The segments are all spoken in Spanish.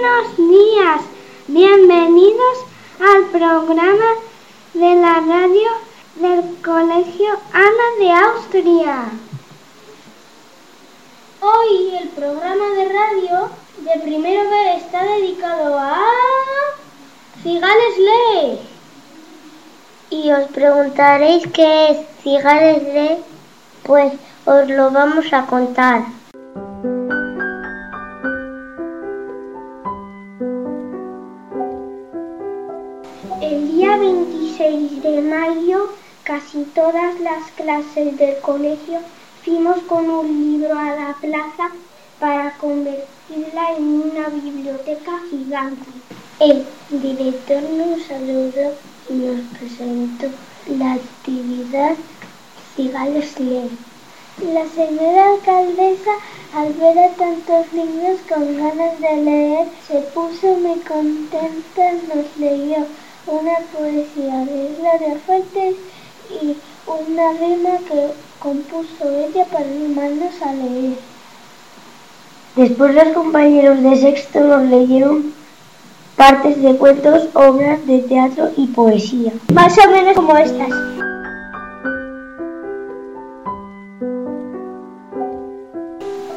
Buenos días, bienvenidos al programa de la radio del Colegio Ana de Austria. Hoy el programa de radio de primero B está dedicado a Cigales Lee. Y os preguntaréis qué es Cigales Lee, pues os lo vamos a contar. El día 26 de mayo, casi todas las clases del colegio fuimos con un libro a la plaza para convertirla en una biblioteca gigante. El director nos saludó y nos presentó la actividad Cigales Lee. La señora alcaldesa, al ver a tantos niños con ganas de leer, se puso muy contenta, nos leyó una poesía de Gloria Fuertes y una rima que compuso ella para animarnos a leer. Después los compañeros de sexto nos leyeron partes de cuentos, obras de teatro y poesía. Más o menos como estas.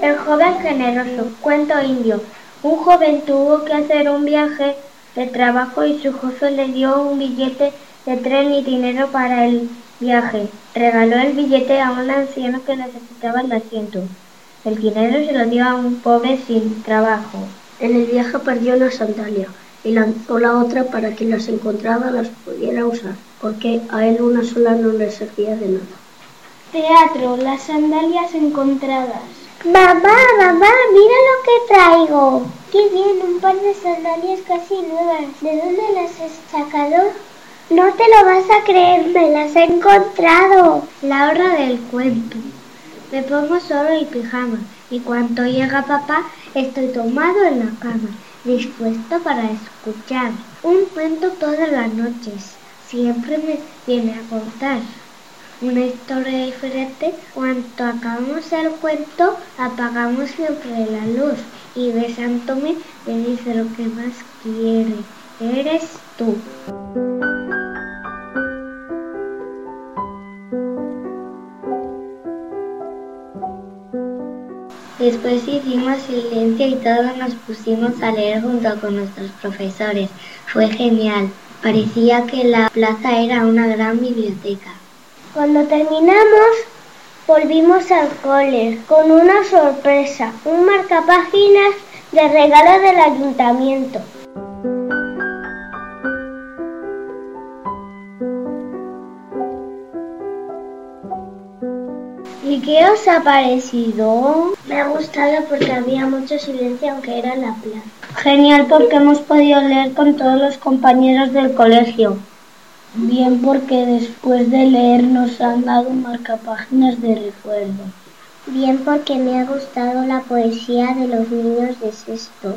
El joven generoso, cuento indio. Un joven tuvo que hacer un viaje de trabajo y su jefe le dio un billete de tren y dinero para el viaje. Regaló el billete a un anciano que necesitaba el asiento. El dinero se lo dio a un pobre sin trabajo. En el viaje perdió una sandalia y lanzó la otra para que las encontraba las pudiera usar, porque a él una sola no le servía de nada. Teatro, las sandalias encontradas. Mamá, mamá, mira lo que traigo. Qué bien, un par de sandalias casi nuevas. ¿De dónde las has sacado? No te lo vas a creer, me las he encontrado. La hora del cuento. Me pongo solo y pijama y cuando llega papá estoy tomado en la cama, dispuesto para escuchar un cuento todas las noches. Siempre me viene a contar una historia diferente. Cuando acabamos el cuento, apagamos siempre la luz y besándome me dice lo que más quiere. Eres tú. Después hicimos silencio y todos nos pusimos a leer junto con nuestros profesores. Fue genial. Parecía que la plaza era una gran biblioteca. Cuando terminamos, volvimos al cole con una sorpresa, un marcapáginas de regalo del ayuntamiento. ¿Y qué os ha parecido? Me ha gustado porque había mucho silencio aunque era la plaza. Genial porque hemos podido leer con todos los compañeros del colegio. Bien porque después de leer nos han dado marcapáginas de recuerdo. Bien porque me ha gustado la poesía de los niños de sexto.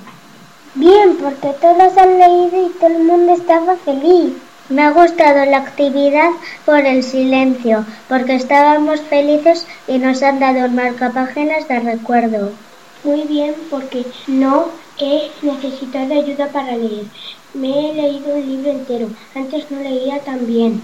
Bien porque todos han leído y todo el mundo estaba feliz. Me ha gustado la actividad por el silencio, porque estábamos felices y nos han dado marcapáginas de recuerdo. Muy bien, porque no he necesitado ayuda para leer. Me he leído un libro entero. Antes no leía tan bien.